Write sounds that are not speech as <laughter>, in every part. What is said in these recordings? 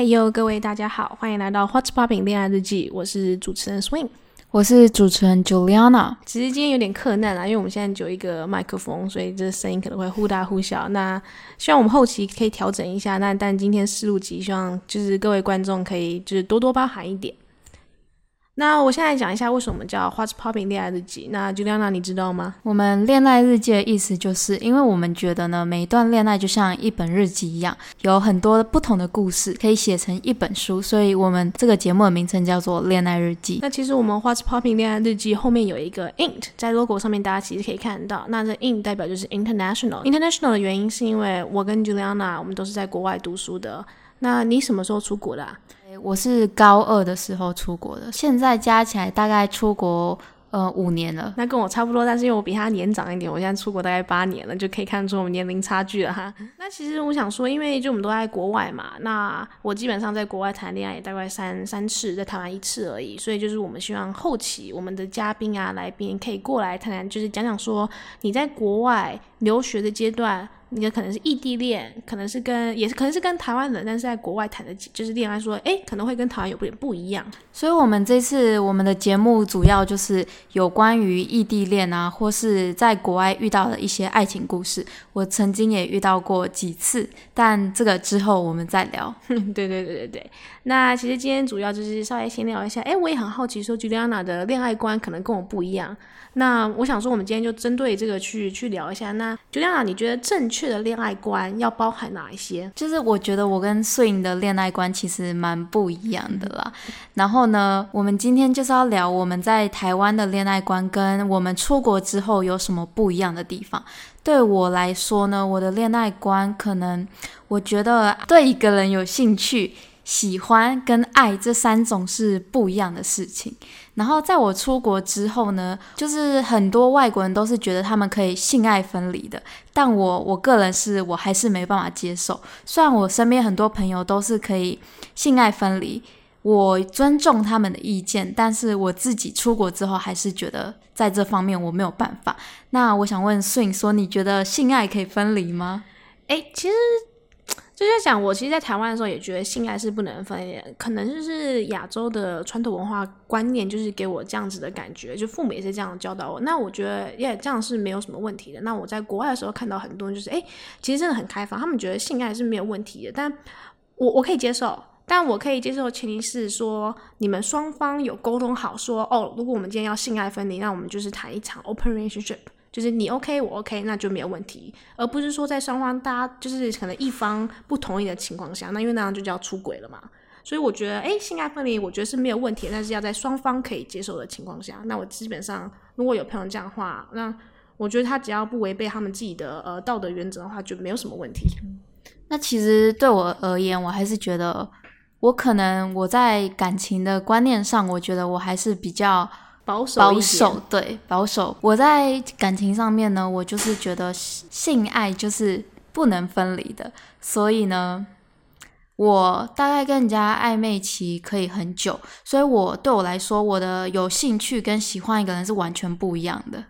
嘿呦，各位大家好，欢迎来到 What's Popping 恋爱日记，我是主持人 Swing。我是主持人 Juliana。其实今天有点困难啦，因为我们现在只有一个麦克风，所以这声音可能会忽大忽小。那希望我们后期可以调整一下。那但今天试录集，希望就是各位观众可以就是多多包涵一点。那我现在讲一下为什么叫 What's Popping 恋爱日记。那 Juliana 你知道吗？我们恋爱日记的意思就是，因为我们觉得呢，每一段恋爱就像一本日记一样，有很多不同的故事可以写成一本书，所以我们这个节目的名称叫做恋爱日记。那其实我们 What's Popping 恋爱日记后面有一个 int 在 logo 上面，大家其实可以看到，那这 int 代表就是 international。international 的原因是因为我跟 Juliana 我们都是在国外读书的。那你什么时候出国的？我是高二的时候出国的，现在加起来大概出国呃五年了。那跟我差不多，但是因为我比他年长一点，我现在出国大概八年了，就可以看出我们年龄差距了哈。那其实我想说，因为就我们都在国外嘛，那我基本上在国外谈恋爱也大概三三次，在台湾一次而已。所以就是我们希望后期我们的嘉宾啊来宾可以过来谈谈，就是讲讲说你在国外留学的阶段。你的可能是异地恋，可能是跟也是可能是跟台湾人，但是在国外谈的就是恋爱，说哎可能会跟台湾有点不一样。所以，我们这次我们的节目主要就是有关于异地恋啊，或是在国外遇到的一些爱情故事。我曾经也遇到过几次，但这个之后我们再聊。<laughs> 对对对对对。那其实今天主要就是稍微先聊一下，哎，我也很好奇，说 Juliana 的恋爱观可能跟我不一样。那我想说，我们今天就针对这个去去聊一下。那 Juliana，你觉得正确确的恋爱观要包含哪一些？就是我觉得我跟摄影的恋爱观其实蛮不一样的啦。然后呢，我们今天就是要聊我们在台湾的恋爱观跟我们出国之后有什么不一样的地方。对我来说呢，我的恋爱观可能我觉得对一个人有兴趣。喜欢跟爱这三种是不一样的事情。然后在我出国之后呢，就是很多外国人都是觉得他们可以性爱分离的，但我我个人是我还是没办法接受。虽然我身边很多朋友都是可以性爱分离，我尊重他们的意见，但是我自己出国之后还是觉得在这方面我没有办法。那我想问 Swing 说，你觉得性爱可以分离吗？诶，其实。就在讲，我其实，在台湾的时候也觉得性爱是不能分的，可能就是亚洲的传统文化观念，就是给我这样子的感觉，就父母也是这样教导我。那我觉得，耶，这样是没有什么问题的。那我在国外的时候看到很多人就是，哎，其实真的很开放，他们觉得性爱是没有问题的。但我我可以接受，但我可以接受前提是说，你们双方有沟通好，说哦，如果我们今天要性爱分离，那我们就是谈一场 open relationship。就是你 OK 我 OK 那就没有问题，而不是说在双方大家就是可能一方不同意的情况下，那因为那样就叫出轨了嘛。所以我觉得，哎，性爱分离我觉得是没有问题，但是要在双方可以接受的情况下。那我基本上如果有朋友这样的话，那我觉得他只要不违背他们自己的呃道德原则的话，就没有什么问题。那其实对我而言，我还是觉得我可能我在感情的观念上，我觉得我还是比较。保守，保守，对，保守。我在感情上面呢，我就是觉得性爱就是不能分离的，所以呢，我大概跟人家暧昧期可以很久，所以我对我来说，我的有兴趣跟喜欢一个人是完全不一样的。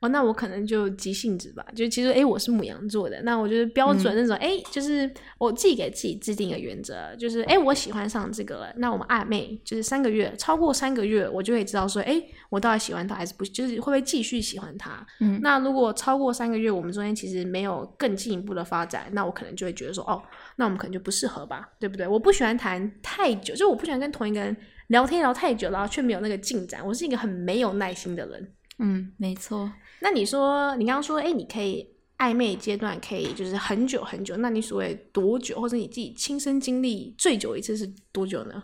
哦，那我可能就急性子吧，就其实哎，我是母羊座的，那我就是标准那种哎，就是我自己给自己制定一个原则，就是哎，我喜欢上这个了，那我们暧昧就是三个月，超过三个月，我就会知道说，哎，我到底喜欢他还是不，就是会不会继续喜欢他。嗯，那如果超过三个月，我们中间其实没有更进一步的发展，那我可能就会觉得说，哦，那我们可能就不适合吧，对不对？我不喜欢谈太久，就我不喜欢跟同一个人聊天聊太久，然后却没有那个进展。我是一个很没有耐心的人。嗯，没错。那你说，你刚刚说，哎，你可以暧昧阶段可以就是很久很久，那你所谓多久，或者你自己亲身经历最久一次是多久呢？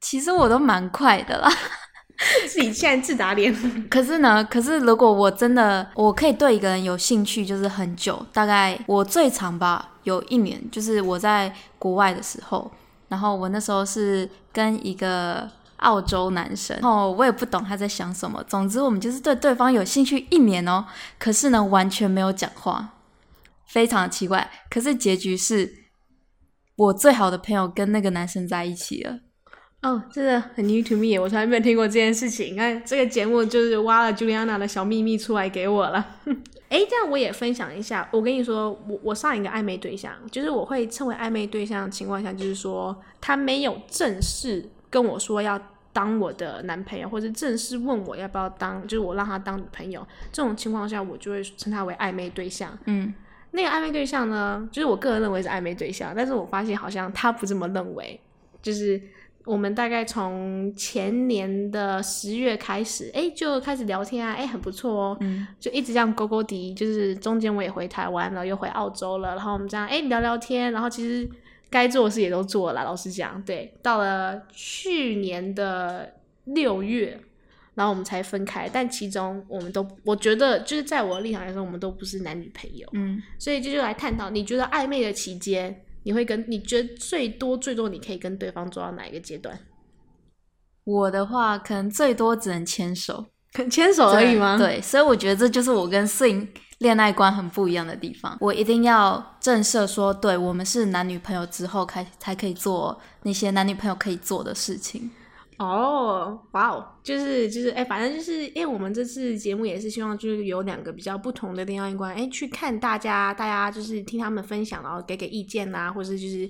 其实我都蛮快的啦，<laughs> 自己现在自打脸。<laughs> 可是呢，可是如果我真的我可以对一个人有兴趣，就是很久，大概我最长吧，有一年，就是我在国外的时候，然后我那时候是跟一个。澳洲男生，哦，我也不懂他在想什么。总之，我们就是对对方有兴趣一年哦，可是呢，完全没有讲话，非常的奇怪。可是结局是我最好的朋友跟那个男生在一起了。哦，真的很 new to me，我从来没有听过这件事情。你看，这个节目就是挖了 Juliana 的小秘密出来给我了。<laughs> 哎，这样我也分享一下。我跟你说，我我上一个暧昧对象，就是我会称为暧昧对象的情况下，就是说他没有正式跟我说要当我的男朋友，或者正式问我要不要当，就是我让他当女朋友。这种情况下，我就会称他为暧昧对象。嗯，那个暧昧对象呢，就是我个人认为是暧昧对象，但是我发现好像他不这么认为，就是。我们大概从前年的十月开始，哎，就开始聊天啊，哎，很不错哦，就一直这样勾勾滴，就是中间我也回台湾了，又回澳洲了，然后我们这样哎聊聊天，然后其实该做的事也都做了，老实讲，对，到了去年的六月，然后我们才分开，但其中我们都，我觉得就是在我的立场来说，我们都不是男女朋友，嗯，所以这就来探讨，你觉得暧昧的期间？你会跟你觉得最多最多你可以跟对方做到哪一个阶段？我的话，可能最多只能牵手，<laughs> 牵手而已吗？对，所以我觉得这就是我跟 Swing 恋爱观很不一样的地方。我一定要正式说，对我们是男女朋友之后，开才可以做那些男女朋友可以做的事情。哦，哇哦，就是就是，哎，反正就是，因为我们这次节目也是希望就是有两个比较不同的恋爱观，哎，去看大家，大家就是听他们分享，然后给给意见呐，或者是就是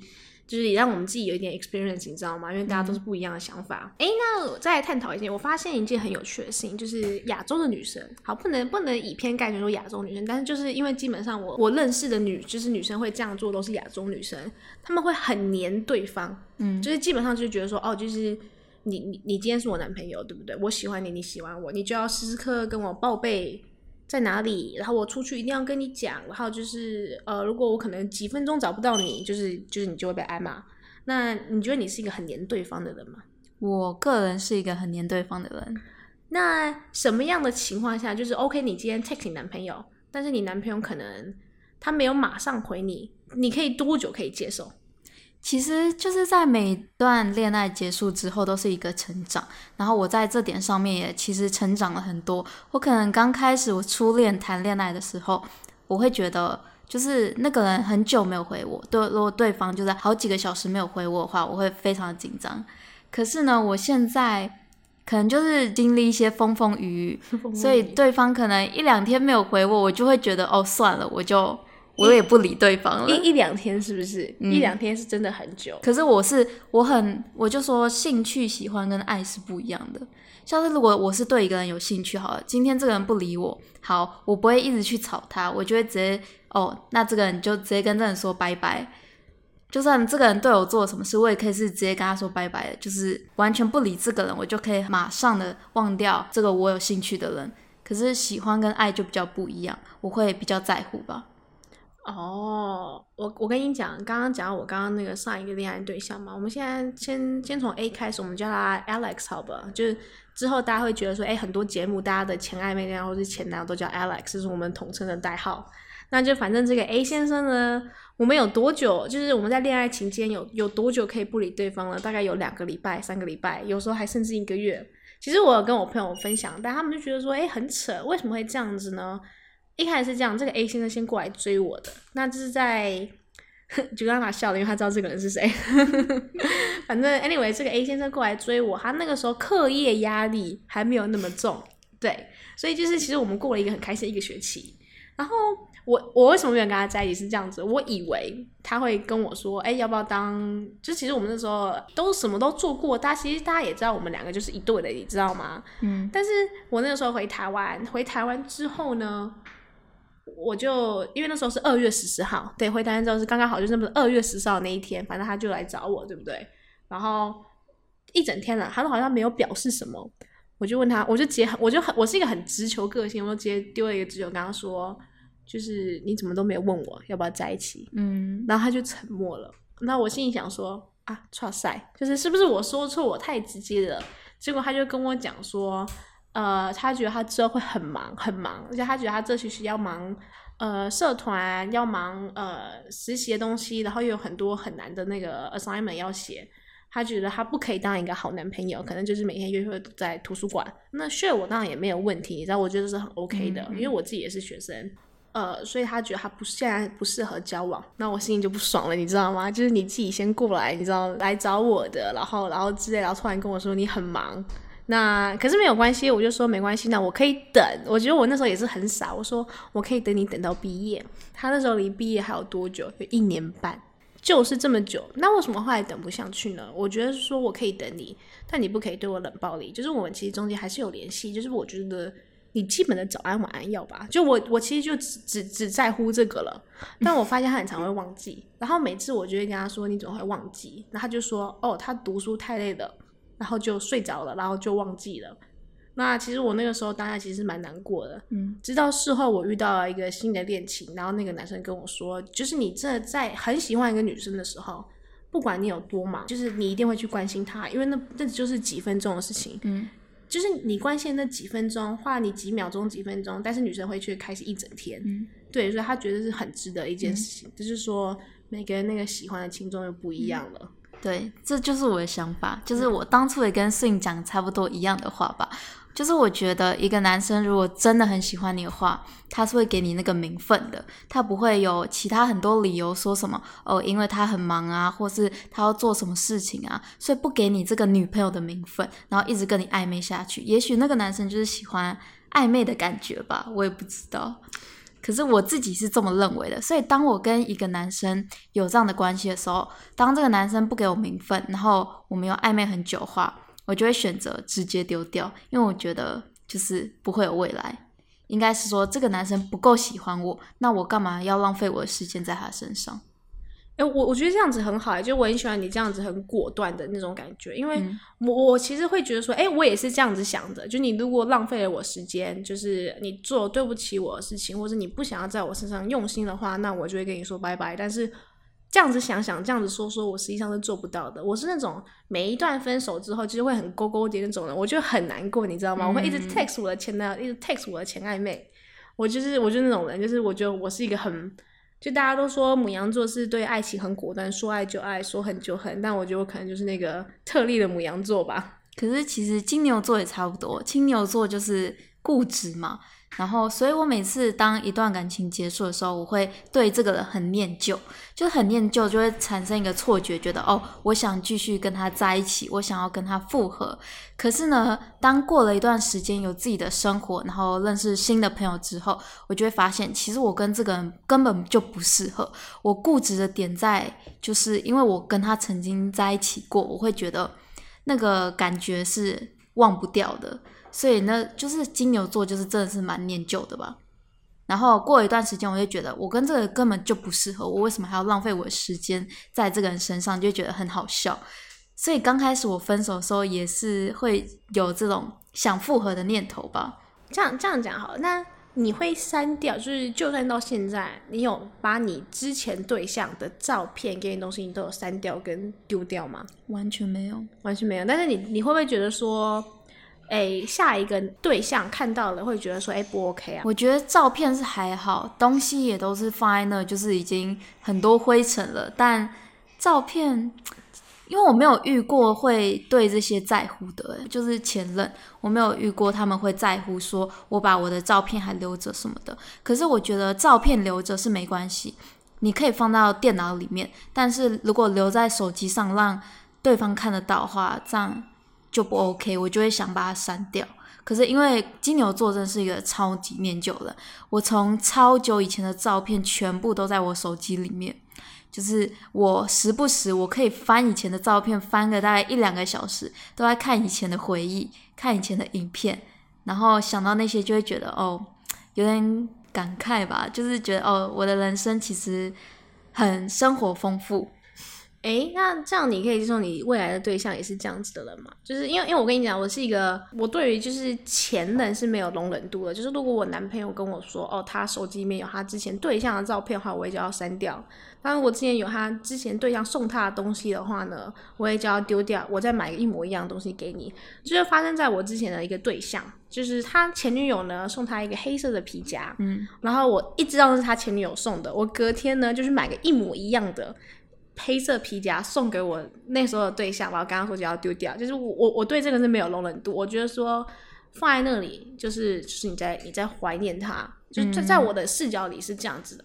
就是也让我们自己有一点 experience，你知道吗？因为大家都是不一样的想法。哎，那再来探讨一件，我发现一件很有趣的事情，就是亚洲的女生，好，不能不能以偏概全说亚洲女生，但是就是因为基本上我我认识的女，就是女生会这样做，都是亚洲女生，她们会很黏对方，嗯，就是基本上就觉得说，哦，就是。你你你今天是我男朋友，对不对？我喜欢你，你喜欢我，你就要时时刻刻跟我报备在哪里，然后我出去一定要跟你讲，然后就是呃，如果我可能几分钟找不到你，就是就是你就会被挨骂。那你觉得你是一个很黏对方的人吗？我个人是一个很黏对方的人。那什么样的情况下就是 OK？你今天 text 你男朋友，但是你男朋友可能他没有马上回你，你可以多久可以接受？其实就是在每段恋爱结束之后都是一个成长，然后我在这点上面也其实成长了很多。我可能刚开始我初恋谈恋爱的时候，我会觉得就是那个人很久没有回我，对，如果对方就在好几个小时没有回我的话，我会非常的紧张。可是呢，我现在可能就是经历一些 <laughs> 风风雨雨，所以对方可能一两天没有回我，我就会觉得哦，算了，我就。我也不理对方了，一一两天是不是？一两天是真的很久。可是我是我很，我就说兴趣、喜欢跟爱是不一样的。像是如果我是对一个人有兴趣，好了，今天这个人不理我，好，我不会一直去吵他，我就会直接哦，那这个人就直接跟这人说拜拜。就算这个人对我做了什么事，我也可以是直接跟他说拜拜的，就是完全不理这个人，我就可以马上的忘掉这个我有兴趣的人。可是喜欢跟爱就比较不一样，我会比较在乎吧。哦，我我跟你讲，刚刚讲我刚刚那个上一个恋爱对象嘛，我们现在先先从 A 开始，我们叫他 Alex 好吧？就是之后大家会觉得说，哎，很多节目大家的前暧昧对象或是前男友都叫 Alex，这是我们统称的代号。那就反正这个 A 先生呢，我们有多久？就是我们在恋爱期间有有多久可以不理对方了？大概有两个礼拜、三个礼拜，有时候还甚至一个月。其实我有跟我朋友分享，但他们就觉得说，哎，很扯，为什么会这样子呢？一开始是这样，这个 A 先生先过来追我的，那这是在 <laughs> 就让他笑了，因为他知道这个人是谁。<laughs> 反正 anyway，这个 A 先生过来追我，他那个时候课业压力还没有那么重，对，所以就是其实我们过了一个很开心的一个学期。然后我我为什么没有跟他在一起是这样子？我以为他会跟我说，哎，要不要当？就其实我们那时候都什么都做过，大家其实大家也知道我们两个就是一对的，你知道吗？嗯。但是我那个时候回台湾，回台湾之后呢？我就因为那时候是二月十四号，对，回台湾之后是刚刚好，就是那么二月十四号那一天，反正他就来找我，对不对？然后一整天了，他都好像没有表示什么，我就问他，我就直接，我就很，我是一个很直球个性，我就直接丢了一个直球，跟他说，就是你怎么都没有问我要不要在一起，嗯，然后他就沉默了。那我心里想说啊，错塞，就是是不是我说错，我太直接了？结果他就跟我讲说。呃，他觉得他之后会很忙，很忙，而且他觉得他这学期要忙，呃，社团要忙，呃，实习的东西，然后又有很多很难的那个 assignment 要写。他觉得他不可以当一个好男朋友，可能就是每天约会在图书馆。那 share 我当然也没有问题，你知道，我觉得是很 OK 的，因为我自己也是学生。呃，所以他觉得他不现在不适合交往，那我心里就不爽了，你知道吗？就是你自己先过来，你知道来找我的，然后然后之类，然后突然跟我说你很忙。那可是没有关系，我就说没关系，那我可以等。我觉得我那时候也是很傻，我说我可以等你等到毕业。他那时候离毕业还有多久？有一年半，就是这么久。那为什么后来等不下去呢？我觉得说我可以等你，但你不可以对我冷暴力。就是我们其实中间还是有联系，就是我觉得你基本的早安晚安要吧。就我我其实就只只只在乎这个了。但我发现他很常会忘记，然后每次我就会跟他说你总会忘记，然后他就说哦他读书太累了。然后就睡着了，然后就忘记了。那其实我那个时候当下其实蛮难过的。嗯，直到事后我遇到了一个新的恋情，然后那个男生跟我说，就是你真的在很喜欢一个女生的时候，不管你有多忙，就是你一定会去关心她，因为那那就是几分钟的事情。嗯，就是你关心那几分钟，花你几秒钟、几分钟，但是女生会去开始一整天。嗯，对，所以他觉得是很值得一件事情。就是说，每个人那个喜欢的轻重又不一样了。对，这就是我的想法，就是我当初也跟摄影讲差不多一样的话吧。就是我觉得一个男生如果真的很喜欢你的话，他是会给你那个名分的，他不会有其他很多理由说什么哦，因为他很忙啊，或是他要做什么事情啊，所以不给你这个女朋友的名分，然后一直跟你暧昧下去。也许那个男生就是喜欢暧昧的感觉吧，我也不知道。可是我自己是这么认为的，所以当我跟一个男生有这样的关系的时候，当这个男生不给我名分，然后我们又暧昧很久的话，我就会选择直接丢掉，因为我觉得就是不会有未来。应该是说这个男生不够喜欢我，那我干嘛要浪费我的时间在他身上？哎，我我觉得这样子很好，就我很喜欢你这样子很果断的那种感觉，因为我我其实会觉得说，哎，我也是这样子想的，就你如果浪费了我时间，就是你做对不起我的事情，或者你不想要在我身上用心的话，那我就会跟你说拜拜。但是这样子想想，这样子说说，我实际上是做不到的。我是那种每一段分手之后，其实会很勾勾的那种人，我就很难过，你知道吗？我会一直 text 我的前男友，一直 text 我的前暧昧，我就是我就那种人，就是我觉得我是一个很。就大家都说母羊座是对爱情很果断，说爱就爱，说狠就狠，但我觉得我可能就是那个特例的母羊座吧。可是其实金牛座也差不多，金牛座就是固执嘛。然后，所以我每次当一段感情结束的时候，我会对这个人很念旧，就很念旧，就会产生一个错觉，觉得哦，我想继续跟他在一起，我想要跟他复合。可是呢，当过了一段时间，有自己的生活，然后认识新的朋友之后，我就会发现，其实我跟这个人根本就不适合。我固执的点在，就是因为我跟他曾经在一起过，我会觉得那个感觉是忘不掉的。所以呢，就是金牛座，就是真的是蛮念旧的吧。然后过一段时间，我就觉得我跟这个根本就不适合，我为什么还要浪费我的时间在这个人身上？就觉得很好笑。所以刚开始我分手的时候，也是会有这种想复合的念头吧。这样这样讲好，那你会删掉？就是就算到现在，你有把你之前对象的照片、给你东西，你都有删掉跟丢掉吗？完全没有，完全没有。但是你你会不会觉得说？哎，下一个对象看到了会觉得说，哎，不 OK 啊？我觉得照片是还好，东西也都是放在那，就是已经很多灰尘了。但照片，因为我没有遇过会对这些在乎的，就是前任，我没有遇过他们会在乎说我把我的照片还留着什么的。可是我觉得照片留着是没关系，你可以放到电脑里面，但是如果留在手机上让对方看得到的话，这样。就不 OK，我就会想把它删掉。可是因为金牛座真是一个超级念旧的，我从超久以前的照片全部都在我手机里面，就是我时不时我可以翻以前的照片，翻个大概一两个小时，都在看以前的回忆，看以前的影片，然后想到那些就会觉得哦，有点感慨吧，就是觉得哦，我的人生其实很生活丰富。哎，那这样你可以接受你未来的对象也是这样子的人吗？就是因为，因为我跟你讲，我是一个，我对于就是前任是没有容忍度的。就是如果我男朋友跟我说，哦，他手机里面有他之前对象的照片的话，我也就要删掉。当然，我之前有他之前对象送他的东西的话呢，我也就要丢掉。我再买个一模一样的东西给你。就是发生在我之前的一个对象，就是他前女友呢送他一个黑色的皮夹，嗯，然后我一知道是他前女友送的，我隔天呢就是买个一模一样的。黑色皮夹送给我那时候的对象，我刚刚说就要丢掉，就是我我我对这个是没有容忍度，我觉得说放在那里就是就是你在你在怀念他，就在在我的视角里是这样子的。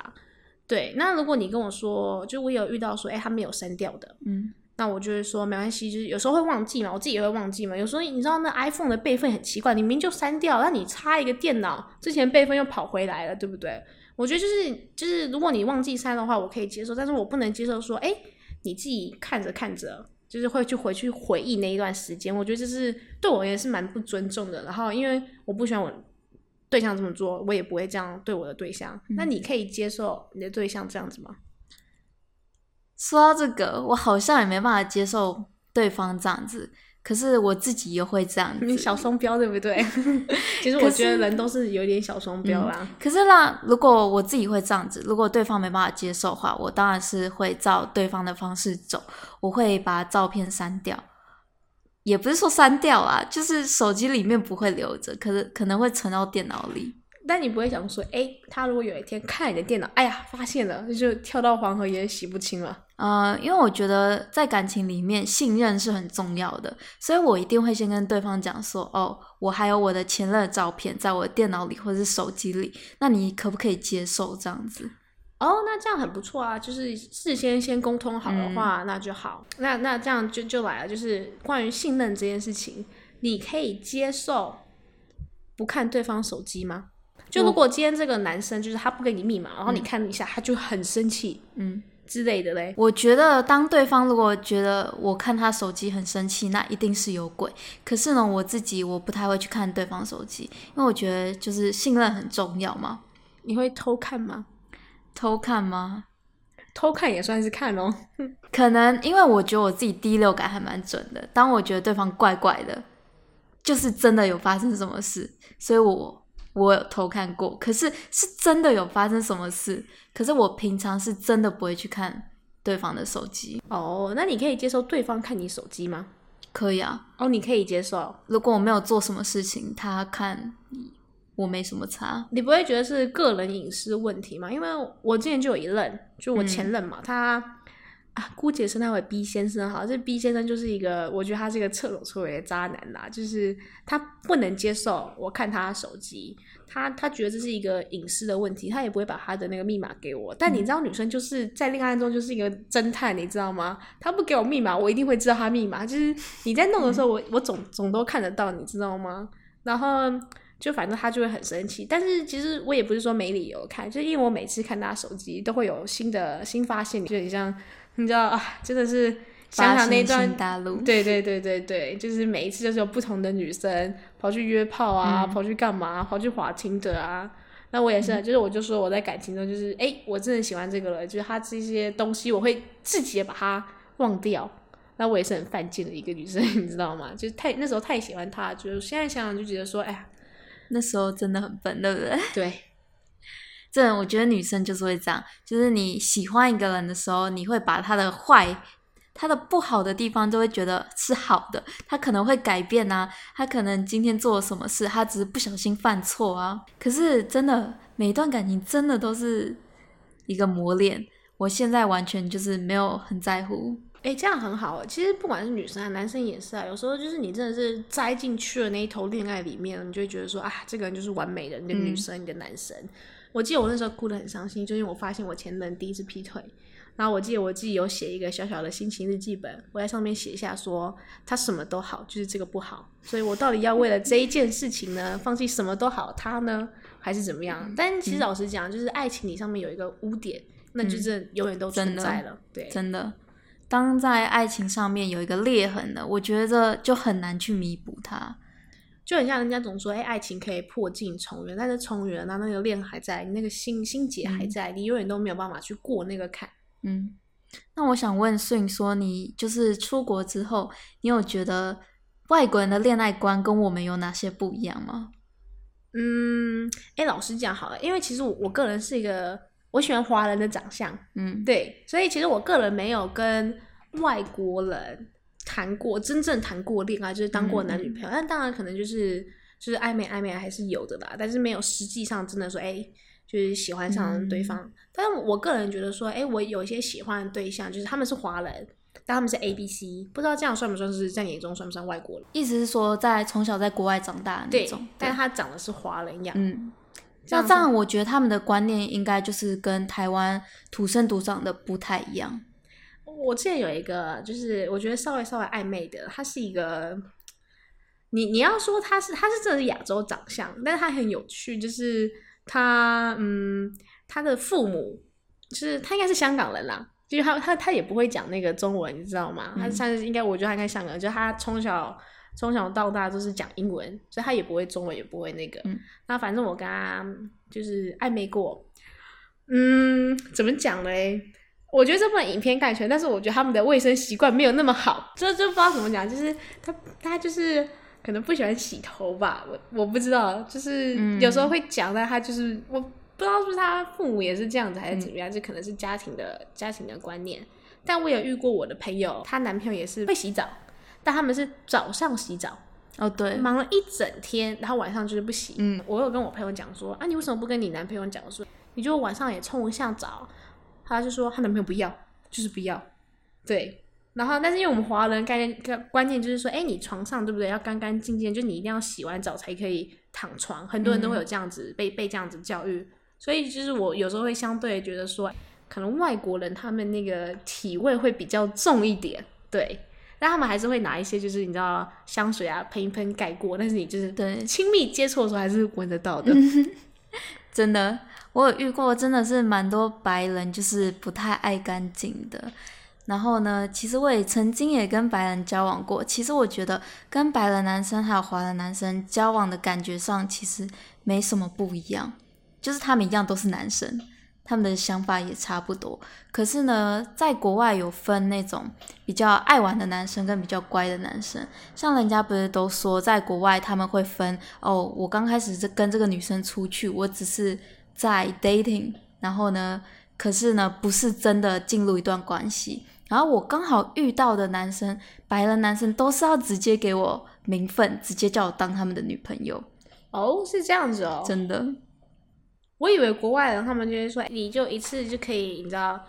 对，那如果你跟我说，就我有遇到说，哎，他没有删掉的，嗯，那我就会说没关系，就是有时候会忘记嘛，我自己也会忘记嘛。有时候你知道那 iPhone 的备份很奇怪，你明明就删掉，那你插一个电脑之前备份又跑回来了，对不对？我觉得就是就是如果你忘记删的话，我可以接受，但是我不能接受说，哎，你自己看着看着，就是会去回去回忆那一段时间，我觉得这是对我也是蛮不尊重的。然后因为我不喜欢我对象这么做，我也不会这样对我的对象。那你可以接受你的对象这样子吗？说到这个，我好像也没办法接受对方这样子，可是我自己又会这样子。你小双标对不对？<laughs> 其实我觉得人都是有点小双标啦。可是啦，如果我自己会这样子，如果对方没办法接受的话，我当然是会照对方的方式走，我会把照片删掉，也不是说删掉啊，就是手机里面不会留着，可是可能会存到电脑里。但你不会想说，哎，他如果有一天看你的电脑，哎呀，发现了，那就跳到黄河也洗不清了。呃，因为我觉得在感情里面，信任是很重要的，所以我一定会先跟对方讲说，哦，我还有我的前任的照片在我的电脑里或者是手机里，那你可不可以接受这样子？哦，那这样很不错啊，就是事先先沟通好的话，那就好。那那这样就就来了，就是关于信任这件事情，你可以接受不看对方手机吗？就如果今天这个男生就是他不给你密码，然后你看一下，他就很生气，嗯之类的嘞。我觉得当对方如果觉得我看他手机很生气，那一定是有鬼。可是呢，我自己我不太会去看对方手机，因为我觉得就是信任很重要嘛。你会偷看吗？偷看吗？偷看也算是看哦。<laughs> 可能因为我觉得我自己第六感还蛮准的，当我觉得对方怪怪的，就是真的有发生什么事，所以我。我有偷看过，可是是真的有发生什么事。可是我平常是真的不会去看对方的手机。哦，那你可以接受对方看你手机吗？可以啊。哦，你可以接受。如果我没有做什么事情，他看我没什么差。你不会觉得是个人隐私问题吗？因为我之前就有一任，就我前任嘛，他。啊，姑且称他为 B 先生哈，这 B 先生就是一个，我觉得他是一个彻头彻尾的渣男啦，就是他不能接受我看他手机，他他觉得这是一个隐私的问题，他也不会把他的那个密码给我。但你知道，女生就是在恋爱中就是一个侦探，你知道吗？他不给我密码，我一定会知道他密码。就是你在弄的时候，我我总总都看得到，你知道吗？然后就反正他就会很生气，但是其实我也不是说没理由看，就因为我每次看他手机都会有新的新发现，就很像。你知道啊，真的是想想那段，对对对对对，就是每一次就是有不同的女生跑去约炮啊，跑去干嘛，跑去滑清的啊。那我也是，就是我就说我在感情中就是，哎，我真的喜欢这个了，就是他这些东西我会自己把它忘掉。那我也是很犯贱的一个女生，<laughs> 你知道吗？就是太那时候太喜欢他，就是现在想想就觉得说，哎呀，那时候真的很笨，对不对？对。这我觉得女生就是会这样，就是你喜欢一个人的时候，你会把他的坏、他的不好的地方都会觉得是好的。他可能会改变啊，他可能今天做了什么事，他只是不小心犯错啊。可是真的，每一段感情真的都是一个磨练。我现在完全就是没有很在乎。哎，这样很好。其实不管是女生啊，男生也是啊。有时候就是你真的是栽进去了那一头恋爱里面，你就会觉得说，啊，这个人就是完美的，你的女生，你的男生。我记得我那时候哭得很伤心，就因为我发现我前任第一次劈腿。然后我记得我自己有写一个小小的心情日记本，我在上面写下说他什么都好，就是这个不好。所以我到底要为了这一件事情呢，放弃什么都好他呢，还是怎么样？但其实老实讲，就是爱情里上面有一个污点，那就是永远都存在了。对，真的，当在爱情上面有一个裂痕的，我觉得就很难去弥补它。就很像人家总说，哎，爱情可以破镜重圆，但是重圆那那个恋还在，你那个心心结还在，你永远都没有办法去过那个坎。嗯，那我想问顺说，你就是出国之后，你有觉得外国人的恋爱观跟我们有哪些不一样吗？嗯，哎，老实讲好了，因为其实我我个人是一个我喜欢华人的长相，嗯，对，所以其实我个人没有跟外国人。谈过真正谈过恋爱，就是当过男女朋友，但当然可能就是就是暧昧暧昧还是有的啦，但是没有实际上真的说哎，就是喜欢上对方。但是我个人觉得说，哎，我有一些喜欢的对象，就是他们是华人，但他们是 A B C，不知道这样算不算是在眼中算不算外国人？意思是说，在从小在国外长大那种，但是他长得是华人样。嗯，那这样我觉得他们的观念应该就是跟台湾土生土长的不太一样。我之前有一个，就是我觉得稍微稍微暧昧的，他是一个，你你要说他是他是真的是亚洲长相，但是他很有趣，就是他嗯他的父母就是他应该是香港人啦，就是他他他也不会讲那个中文，你知道吗？他算是应该我觉得他应该香港人，就是他从小从小到大都是讲英文，所以他也不会中文，也不会那个。嗯那反正我跟他就是暧昧过，嗯，怎么讲嘞？我觉得这部分影片概全，但是我觉得他们的卫生习惯没有那么好，这就不知道怎么讲，就是他他就是可能不喜欢洗头吧，我我不知道，就是嗯有时候会讲，但他就是我不知道是不是他父母也是这样子，还是怎么样，这可能是家庭的家庭的观念。但我有遇过我的朋友，她男朋友也是会洗澡，但他们是早上洗澡，哦，对，忙了一整天，然后晚上就是不洗。嗯，我有跟我朋友讲说，啊，你为什么不跟你男朋友讲说，你就晚上也冲一下澡？他就说他男朋友不要，就是不要。对，然后但是因为我们华人概念观观念就是说，哎，你床上对不对要干干净净，就你一定要洗完澡才可以躺床，很多人都会有这样子、被被这样子教育，所以就是我有时候会相对觉得说，可能外国人他们那个体味会比较重一点，对。但他们还是会拿一些，就是你知道香水啊喷一喷盖过，但是你就是对亲密接触的时候还是闻得到的。<laughs> 真的，我有遇过，真的是蛮多白人就是不太爱干净的。然后呢，其实我也曾经也跟白人交往过。其实我觉得跟白人男生还有华人男生交往的感觉上，其实没什么不一样，就是他们一样都是男生，他们的想法也差不多。可是呢，在国外有分那种比较爱玩的男生跟比较乖的男生，像人家不是都说，在国外他们会分哦，我刚开始是跟这个女生出去，我只是在 dating，然后呢，可是呢，不是真的进入一段关系。然后我刚好遇到的男生，白人男生都是要直接给我名分，直接叫我当他们的女朋友，哦，是这样子哦。真的。我以为国外人他们就会说，你就一次就可以，你知道，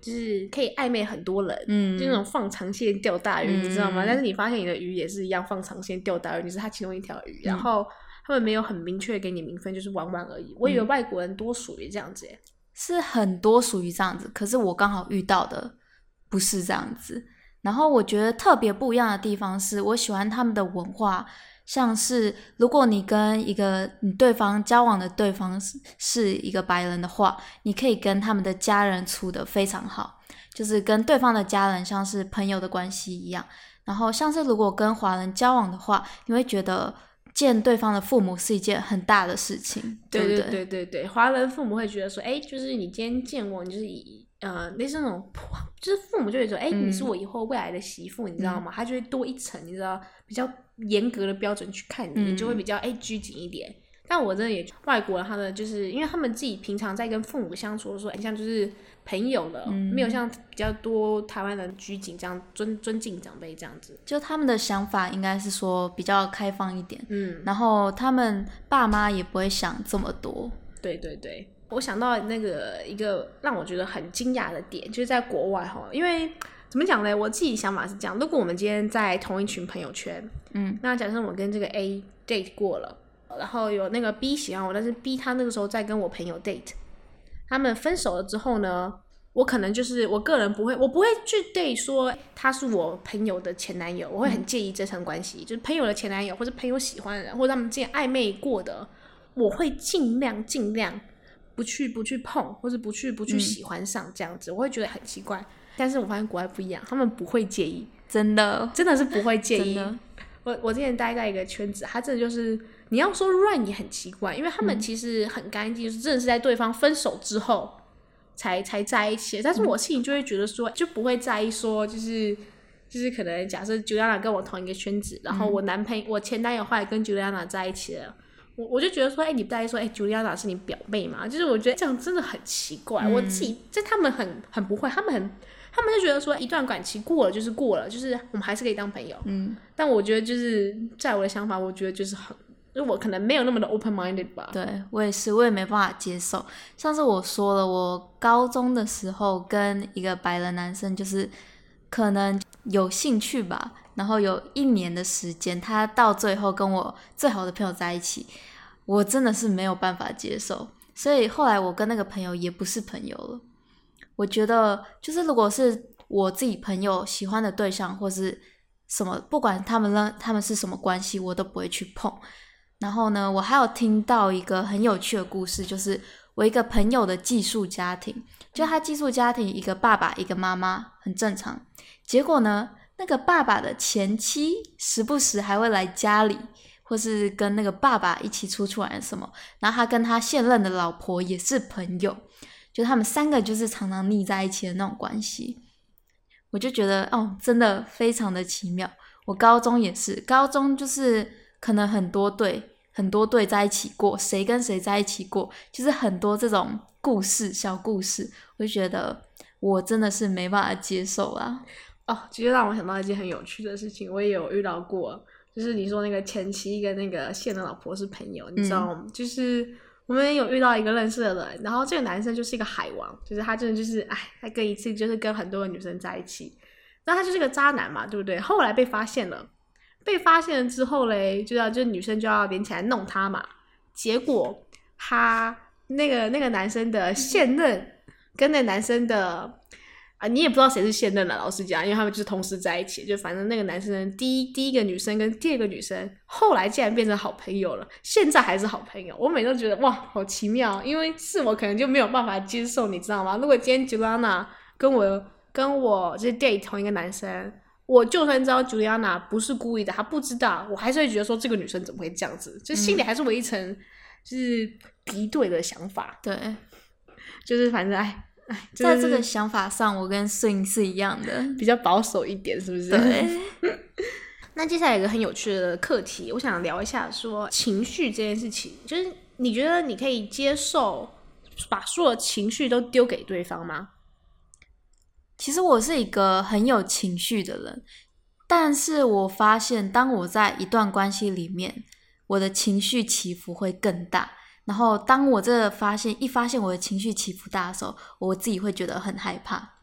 就是可以暧昧很多人，嗯就那种放长线钓大鱼，嗯你知道吗？但是你发现你的鱼也是一样放长线钓大鱼，你是他其中一条鱼，嗯然后他们没有很明确给你名分，就是玩玩而已。我以为嗯外国人多属于这样子耶，是很多属于这样子，可是我刚好遇到的不是这样子。然后我觉得特别不一样的地方是，我喜欢他们的文化，像是如果你跟一个你对方交往的对方是是一个白人的话，你可以跟他们的家人处得非常好，就是跟对方的家人像是朋友的关系一样。然后像是如果跟华人交往的话，你会觉得见对方的父母是一件很大的事情，对对不对？对对对，华人父母会觉得说，哎，就是你今天见过，你就是以呃类似那种，就是父母就会说，哎，你是嗯我以后未来的媳妇，你知道吗？他就会多一层，你知道比较严格的标准去看你，你就会嗯比较哎拘谨一点。但我真的也外国人，他的就是因为他们自己平常在跟父母相处的时候，很像就是朋友了，嗯没有像比较多台湾人拘谨这样尊尊敬长辈这样子。就他们的想法应该是说比较开放一点，嗯，然后他们爸妈也不会想这么多。对对对，我想到那个一个让我觉得很惊讶的点，就是在国外哈，因为怎么讲呢？我自己想法是这样：如果我们今天在同一群朋友圈，嗯，那假设我跟这个 A date 过了，然后有那个 B 喜欢我，但是 B 他那个时候在跟我朋友 date，他们分手了之后呢，我可能就是我个人不会，我不会去 date 说他是我朋友的前男友，我会很介意这层关系，就是朋友的前男友或者朋友喜欢的人，或者他们之前暧昧过的，我会尽量尽量不去不去碰，或者不去不去嗯喜欢上这样子，我会觉得很奇怪。但是我发现国外不一样，他们不会介意，真的，真的是不会介意。我我之前待在一个圈子，他真的就是你要说乱也很奇怪，因为他嗯们其实很干净，就是真的是在对方分手之后才才在一起。但是我心里就会觉得说，就不会在意说，就是就是可能假设 Juliana 跟我同一个圈子，然后我男朋友、我前男友后来跟 Juliana 在一起了。我我就觉得说，哎、你不在意说，哎、j u l i a n a 是你表妹嘛？就是我觉得这样真的很奇怪。嗯我自己，在他们很很不会，他们很，他们就觉得说，一段感情过了就是过了，就是我们还是可以当朋友。嗯，但我觉得就是在我的想法，我觉得就是很，就是我可能没有那么的 open minded 吧。对我也是，我也没办法接受。上次我说了，我高中的时候跟一个白人男生，就是可能有兴趣吧，然后有一年的时间，他到最后跟我最好的朋友在一起，我真的是没有办法接受。所以后来我跟那个朋友也不是朋友了。我觉得就是如果是我自己朋友喜欢的对象或是什么，不管他们呢他们是什么关系，我都不会去碰。然后呢，我还有听到一个很有趣的故事，就是我一个朋友的寄宿家庭，就他寄宿家庭一个爸爸一个妈妈很正常，结果呢，那个爸爸的前妻时不时还会来家里。或是跟那个爸爸一起出去玩什么，然后他跟他现任的老婆也是朋友，就他们三个就是常常腻在一起的那种关系，我就觉得哦，真的非常的奇妙。我高中也是，高中就是可能很多对很多对在一起过，谁跟谁在一起过，就是很多这种故事小故事，我就觉得我真的是没办法接受啊。哦，其实让我想到一件很有趣的事情，我也有遇到过。就是你说那个前妻跟那个现任老婆是朋友，你知道吗？就是我们有遇到一个认识的人，然后这个男生就是一个海王，就是他真的就是哎，他跟一次就是跟很多个女生在一起，那他就是个渣男嘛，对不对？后来被发现了，被发现了之后嘞，就要就女生就要连起来弄他嘛，结果他那个那个男生的现任跟那男生的。啊，你也不知道谁是现任了，老实讲，因为他们就是同时在一起，就反正那个男生第一第一个女生跟第二个女生，后来竟然变成好朋友了，现在还是好朋友。我每次都觉得哇，好奇妙，因为是我可能就没有办法接受，你知道吗？如果今天 Juliana 跟我跟我就是 date 同一个男生，我就算知道 Juliana 不是故意的，她不知道，我还是会觉得说这个女生怎么会这样子，就心里还是有一层就是敌对的想法。对，就是反正哎。在这个想法上，我跟 Swing 是一样的，比较保守一点，是不是？对。<laughs> 那接下来有个很有趣的课题，我想聊一下，说情绪这件事情，就是你觉得你可以接受把所有情绪都丢给对方吗？其实我是一个很有情绪的人，但是我发现当我在一段关系里面，我的情绪起伏会更大。然后，当我这发现一发现我的情绪起伏大的时候，我自己会觉得很害怕。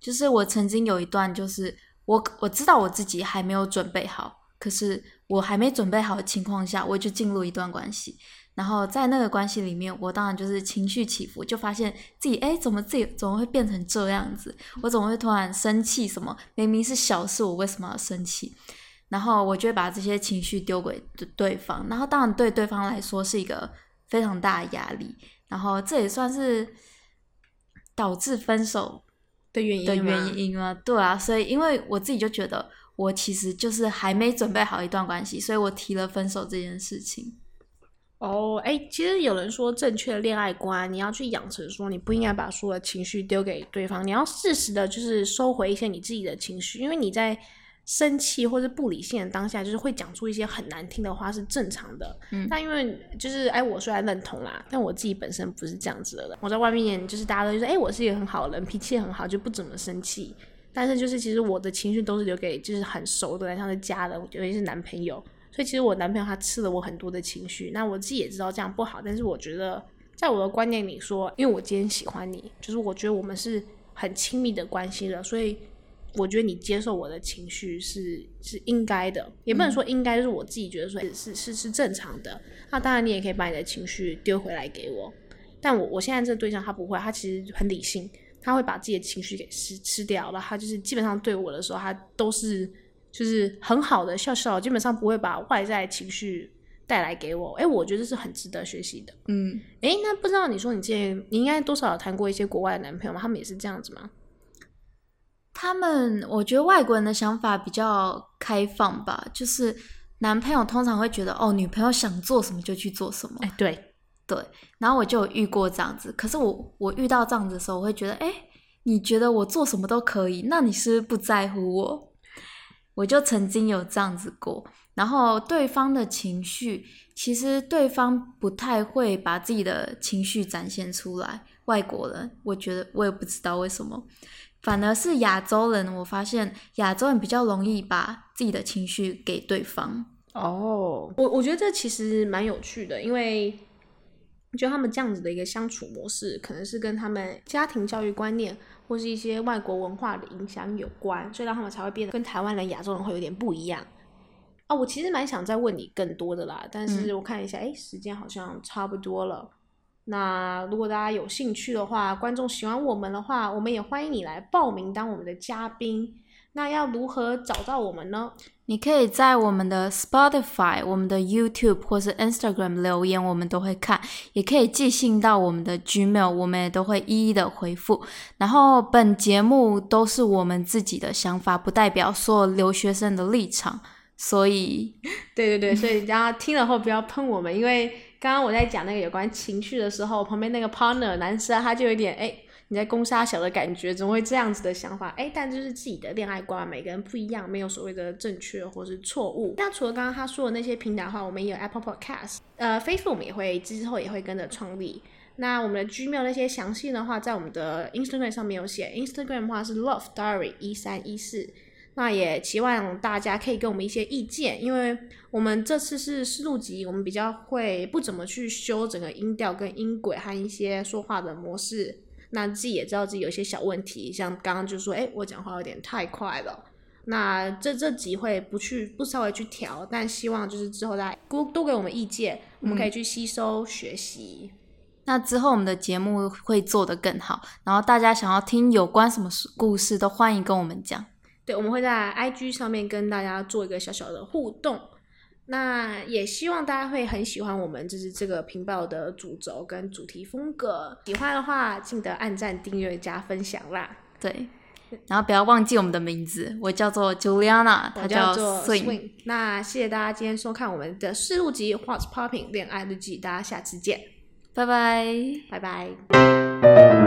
就是我曾经有一段，就是我我知道我自己还没有准备好，可是我还没准备好的情况下，我就进入一段关系。然后在那个关系里面，我当然就是情绪起伏，就发现自己哎，怎么自己怎么会变成这样子？我怎么会突然生气？什么明明是小事，我为什么要生气？然后我就会把这些情绪丢给对方。然后当然对对方来说是一个。非常大的压力，然后这也算是导致分手的原因的原因吗？对啊，所以因为我自己就觉得我其实就是还没准备好一段关系，所以我提了分手这件事情。哦，哎，其实有人说正确的恋爱观，你要去养成说你不应该把所有的情绪丢给对方，你要适时的就是收回一些你自己的情绪，因为你在。生气或者不理性的当下，就是会讲出一些很难听的话，是正常的。嗯，但因为就是哎，我虽然认同啦，但我自己本身不是这样子的人。我在外面就是大家都说，哎，我是一个很好的人，脾气很好，就不怎么生气。但是就是其实我的情绪都是留给就是很熟的人，像是家人，尤其是男朋友。所以其实我男朋友他吃了我很多的情绪，那我自己也知道这样不好。但是我觉得，在我的观念里说，因为我今天喜欢你，就是我觉得我们是很亲密的关系了，所以。我觉得你接受我的情绪是是应该的，也不能说应该，就是我自己觉得说是是是正常的。那当然，你也可以把你的情绪丢回来给我。但我我现在这个对象他不会，他其实很理性，他会把自己的情绪给吃吃掉了。他就是基本上对我的时候，他都是就是很好的笑笑，基本上不会把外在情绪带来给我。哎，我觉得是很值得学习的。嗯，哎，那不知道你说你之前你应该多少有谈过一些国外的男朋友吗？他们也是这样子吗？他们，我觉得外国人的想法比较开放吧，就是男朋友通常会觉得，哦，女朋友想做什么就去做什么。哎，对对。然后我就有遇过这样子，可是我我遇到这样子的时候，我会觉得，哎，你觉得我做什么都可以，那你是不是不在乎我？我就曾经有这样子过。然后对方的情绪，其实对方不太会把自己的情绪展现出来。外国人，我觉得我也不知道为什么。反而是亚洲人，我发现亚洲人比较容易把自己的情绪给对方。哦，我我觉得这其实蛮有趣的，因为就他们这样子的一个相处模式，可能是跟他们家庭教育观念或是一些外国文化的影响有关，所以让他们才会变得跟台湾人、亚洲人会有点不一样。啊，我其实蛮想再问你更多的啦，但是我看一下，哎，时间好像差不多了。那如果大家有兴趣的话，观众喜欢我们的话，我们也欢迎你来报名当我们的嘉宾。那要如何找到我们呢？你可以在我们的 Spotify、我们的 YouTube 或是 Instagram 留言，我们都会看；也可以寄信到我们的 Gmail，我们也都会一一的回复。然后，本节目都是我们自己的想法，不代表所有留学生的立场。所以，<laughs> 对对对，所以大家听了后不要喷我们，因为刚刚我在讲那个有关情绪的时候，旁边那个 partner 男生他就有点哎。你在攻杀小的感觉，怎么会这样子的想法？哎，但就是自己的恋爱观，每个人不一样，没有所谓的正确或是错误。那除了刚刚他说的那些平台的话，我们也有 Apple Podcast，呃，Facebook 我们也会之后也会跟着创立。那我们的 Gmail 那些详细的话，在我们的 Instagram 上面有写，Instagram 的话是 Love Diary 一三一四。那也期望大家可以给我们一些意见，因为我们这次是试录集，我们比较会不怎么去修整个音调跟音轨和一些说话的模式。那自己也知道自己有一些小问题，像刚刚就说，哎，我讲话有点太快了。那这这集会不去不稍微去调，但希望就是之后大家多多给我们意见，我们可以去吸收学习。那之后我们的节目会做得更好，然后大家想要听有关什么故事，都欢迎跟我们讲。对，我们会在 IG 上面跟大家做一个小小的互动。那也希望大家会很喜欢我们，就是这个频道的主轴跟主题风格。喜欢的话，记得按赞、订阅、加分享啦。对，然后不要忘记我们的名字，我叫做 Juliana，她叫做 Swing。那谢谢大家今天收看我们的试录集《What's Popping 恋爱日记》，大家下次见，拜拜，拜拜。